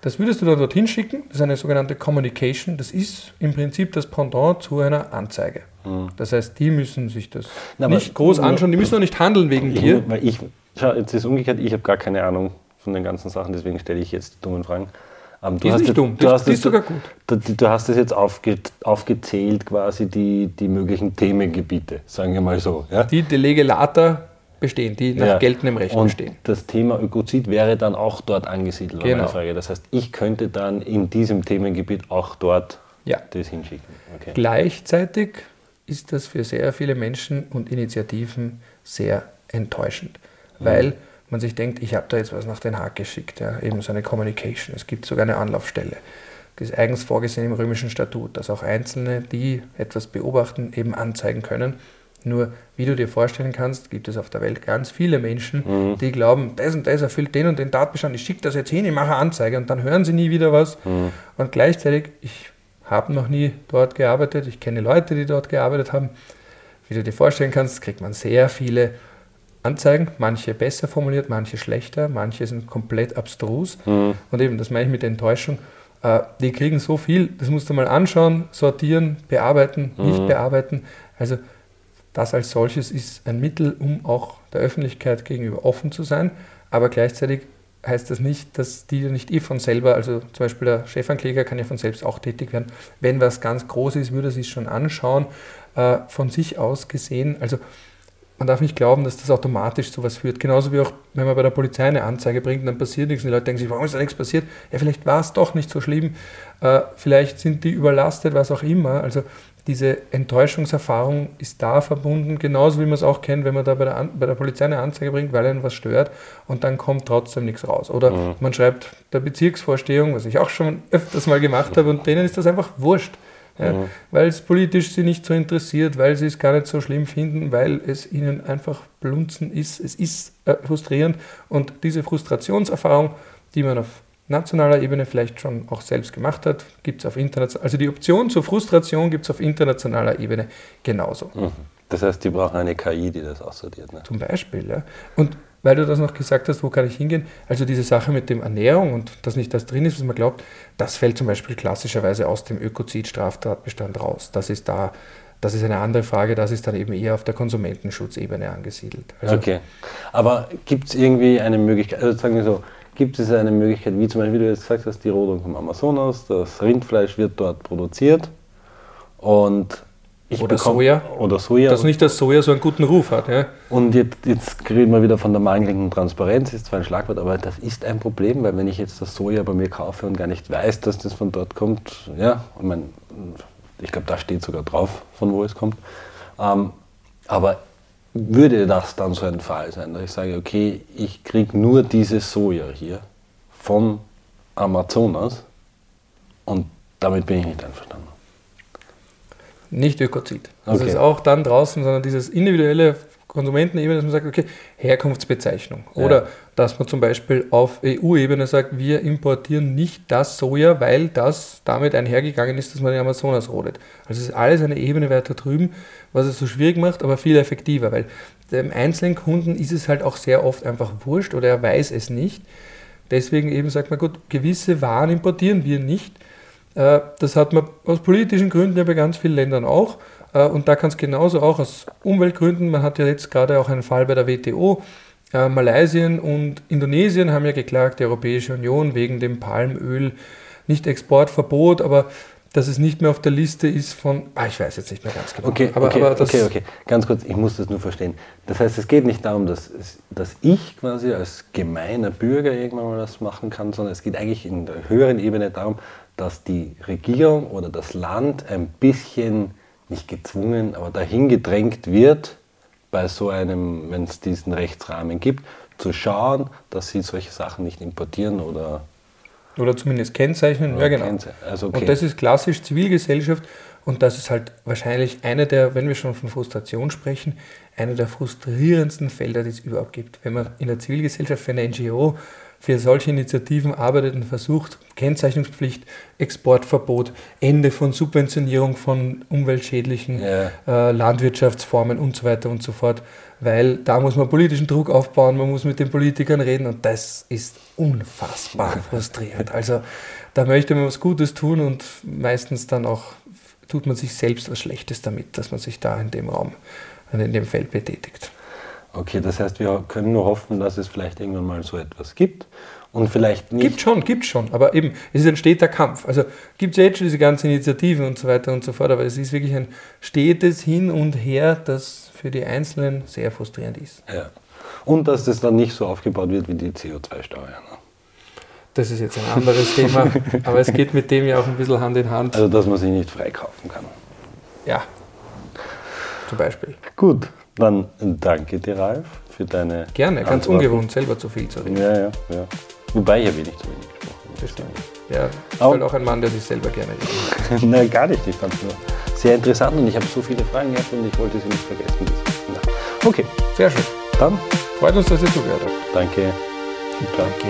[SPEAKER 1] Das würdest du dann dorthin schicken. Das ist eine sogenannte Communication. Das ist im Prinzip das Pendant zu einer Anzeige. Mhm. Das heißt, die müssen sich das Na, nicht groß anschauen, die müssen noch nicht handeln wegen
[SPEAKER 2] ich,
[SPEAKER 1] dir.
[SPEAKER 2] Weil ich, schau, jetzt ist umgekehrt, ich habe gar keine Ahnung von den ganzen Sachen, deswegen stelle ich jetzt die dummen Fragen.
[SPEAKER 1] Ähm, du ist nicht dumm,
[SPEAKER 2] du, hast ist sogar gut. Du, du, hast es jetzt aufge, aufgezählt, quasi die, die möglichen Themengebiete, sagen wir mal so.
[SPEAKER 1] Ja? Die de lege lata bestehen, die nach ja. geltendem Recht
[SPEAKER 2] und
[SPEAKER 1] bestehen.
[SPEAKER 2] Das Thema Ökozid wäre dann auch dort angesiedelt, genau. Frage. Das heißt, ich könnte dann in diesem Themengebiet auch dort ja. das hinschicken.
[SPEAKER 1] Okay. Gleichzeitig ist das für sehr viele Menschen und Initiativen sehr enttäuschend, mhm. weil man sich denkt, ich habe da jetzt was nach Den Haag geschickt, ja, eben so eine Communication. Es gibt sogar eine Anlaufstelle. Das ist eigens vorgesehen im römischen Statut, dass auch Einzelne, die etwas beobachten, eben anzeigen können. Nur, wie du dir vorstellen kannst, gibt es auf der Welt ganz viele Menschen, mhm. die glauben, das und das erfüllt den und den Tatbestand, ich schicke das jetzt hin, ich mache eine Anzeige und dann hören sie nie wieder was. Mhm. Und gleichzeitig, ich habe noch nie dort gearbeitet, ich kenne Leute, die dort gearbeitet haben. Wie du dir vorstellen kannst, kriegt man sehr viele Anzeigen, manche besser formuliert, manche schlechter, manche sind komplett abstrus. Mhm. Und eben, das meine ich mit Enttäuschung. Äh, die kriegen so viel, das musst du mal anschauen, sortieren, bearbeiten, mhm. nicht bearbeiten. Also das als solches ist ein Mittel, um auch der Öffentlichkeit gegenüber offen zu sein, aber gleichzeitig heißt das nicht, dass die nicht eh von selber, also zum Beispiel der Chefankläger kann ja von selbst auch tätig werden. Wenn was ganz groß ist, würde er sich schon anschauen, äh, von sich aus gesehen. Also man darf nicht glauben, dass das automatisch zu was führt. Genauso wie auch, wenn man bei der Polizei eine Anzeige bringt, dann passiert nichts und die Leute denken sich, warum ist da nichts passiert? Ja, vielleicht war es doch nicht so schlimm, äh, vielleicht sind die überlastet, was auch immer. Also diese Enttäuschungserfahrung ist da verbunden, genauso wie man es auch kennt, wenn man da bei der, bei der Polizei eine Anzeige bringt, weil einen was stört und dann kommt trotzdem nichts raus. Oder mhm. man schreibt der Bezirksvorstehung, was ich auch schon öfters mal gemacht habe, und denen ist das einfach wurscht. Ja, mhm. Weil es politisch sie nicht so interessiert, weil sie es gar nicht so schlimm finden, weil es ihnen einfach blunzen ist. Es ist äh, frustrierend und diese Frustrationserfahrung, die man auf nationaler Ebene vielleicht schon auch selbst gemacht hat, gibt es auf internationaler Also die Option zur Frustration gibt es auf internationaler Ebene genauso. Mhm.
[SPEAKER 2] Das heißt, die brauchen eine KI, die das aussortiert. Ne?
[SPEAKER 1] Zum Beispiel, ja. Und weil du das noch gesagt hast, wo kann ich hingehen? Also diese Sache mit dem Ernährung und dass nicht das drin ist, was man glaubt, das fällt zum Beispiel klassischerweise aus dem Ökozid-Straftatbestand raus. Das ist da, das ist eine andere Frage, das ist dann eben eher auf der Konsumentenschutzebene angesiedelt.
[SPEAKER 2] Also okay. Aber gibt es irgendwie eine Möglichkeit, also sagen wir so, gibt es eine Möglichkeit, wie zum Beispiel, wie du jetzt gesagt hast, die Rodung vom Amazonas, das Rindfleisch wird dort produziert und ich
[SPEAKER 1] Oder
[SPEAKER 2] bekomm-
[SPEAKER 1] Soja.
[SPEAKER 2] Oder Soja.
[SPEAKER 1] Dass nicht das Soja so einen guten Ruf hat. Ja?
[SPEAKER 2] Und jetzt, jetzt reden wir wieder von der mangelnden Transparenz, ist zwar ein Schlagwort, aber das ist ein Problem, weil wenn ich jetzt das Soja bei mir kaufe und gar nicht weiß, dass das von dort kommt, ja, ich, mein, ich glaube, da steht sogar drauf, von wo es kommt. Ähm, aber würde das dann so ein Fall sein, dass ich sage, okay, ich kriege nur dieses Soja hier vom Amazonas und damit bin ich nicht einverstanden.
[SPEAKER 1] Nicht Ökozid. Also
[SPEAKER 2] Okay.
[SPEAKER 1] ist auch dann draußen, sondern dieses individuelle Konsumentenebene, dass man sagt, okay, Herkunftsbezeichnung. Oder dass man zum Beispiel auf EU-Ebene sagt, wir importieren nicht das Soja, weil das damit einhergegangen ist, dass man den Amazonas rodet. Also es ist alles eine Ebene weiter drüben, was es so schwierig macht, aber viel effektiver, weil dem einzelnen Kunden ist es halt auch sehr oft einfach wurscht oder er weiß es nicht. Deswegen eben sagt man, gut, gewisse Waren importieren wir nicht. Äh, Das hat man aus politischen Gründen ja bei ganz vielen Ländern auch. Äh, Und da kann es genauso auch aus Umweltgründen. Man hat ja jetzt gerade auch einen Fall bei der WTO. Äh, Malaysia und Indonesien haben ja geklagt, die Europäische Union, wegen dem Palmöl, nicht Exportverbot, aber dass es nicht mehr auf der Liste ist von, ah, ich weiß jetzt nicht mehr ganz genau.
[SPEAKER 2] Okay,
[SPEAKER 1] aber,
[SPEAKER 2] okay,
[SPEAKER 1] aber das,
[SPEAKER 2] okay, okay. Ganz kurz, ich muss das nur verstehen. Das heißt, es geht nicht darum, dass, dass ich quasi als gemeiner Bürger irgendwann mal das machen kann, sondern es geht eigentlich in der höheren Ebene darum, dass die Regierung oder das Land ein bisschen, nicht gezwungen, aber dahin gedrängt wird, bei so einem, wenn es diesen Rechtsrahmen gibt, zu schauen, dass sie solche Sachen nicht importieren oder
[SPEAKER 1] Oder zumindest kennzeichnen, ja genau.
[SPEAKER 2] kennzeichnen. Also okay.
[SPEAKER 1] Und das ist klassisch Zivilgesellschaft und das ist halt wahrscheinlich eine der, wenn wir schon von Frustration sprechen, eine der frustrierendsten Felder, die es überhaupt gibt. Wenn man in der Zivilgesellschaft für eine NGO für solche Initiativen arbeitet und versucht, Kennzeichnungspflicht, Exportverbot, Ende von Subventionierung von umweltschädlichen
[SPEAKER 2] Ja.
[SPEAKER 1] äh, Landwirtschaftsformen und so weiter und so fort, weil da muss man politischen Druck aufbauen, man muss mit den Politikern reden und das ist unfassbar frustrierend. Also da möchte man was Gutes tun und meistens dann auch tut man sich selbst was Schlechtes damit, dass man sich da in dem Raum, in dem Feld betätigt.
[SPEAKER 2] Okay, das heißt, wir können nur hoffen, dass es vielleicht irgendwann mal so etwas gibt und vielleicht nicht.
[SPEAKER 1] Gibt schon, gibt schon, aber eben, es ist ein steter Kampf. Also gibt es ja jetzt schon diese ganzen Initiativen und so weiter und so fort, aber es ist wirklich ein stetes Hin und Her, das für die Einzelnen sehr frustrierend ist.
[SPEAKER 2] Ja. Und dass das dann nicht so aufgebaut wird wie die CO2-Steuer. Ne?
[SPEAKER 1] Das ist jetzt ein anderes Thema, aber es geht mit dem ja auch ein bisschen Hand in Hand.
[SPEAKER 2] Also, dass man sich nicht freikaufen kann.
[SPEAKER 1] Ja, zum Beispiel.
[SPEAKER 2] Gut, dann danke dir, Ralf, für deine.
[SPEAKER 1] Gerne, ganz
[SPEAKER 2] Antworten.
[SPEAKER 1] ungewohnt, selber zu viel zu reden.
[SPEAKER 2] Ja, ja, ja. Wobei ich habe wenig zu wenig gesprochen.
[SPEAKER 1] Das
[SPEAKER 2] ich
[SPEAKER 1] stimmt. Ja,
[SPEAKER 2] Au.
[SPEAKER 1] halt auch ein Mann, der sich selber gerne redet.
[SPEAKER 2] Nein, gar nicht. Ich fand es nur sehr interessant und ich habe so viele Fragen gehabt und ich wollte sie nicht vergessen. Okay,
[SPEAKER 1] Sehr schön.
[SPEAKER 2] dann
[SPEAKER 1] Freut uns, dass ihr zugehört habt.
[SPEAKER 2] danke.
[SPEAKER 1] Danke.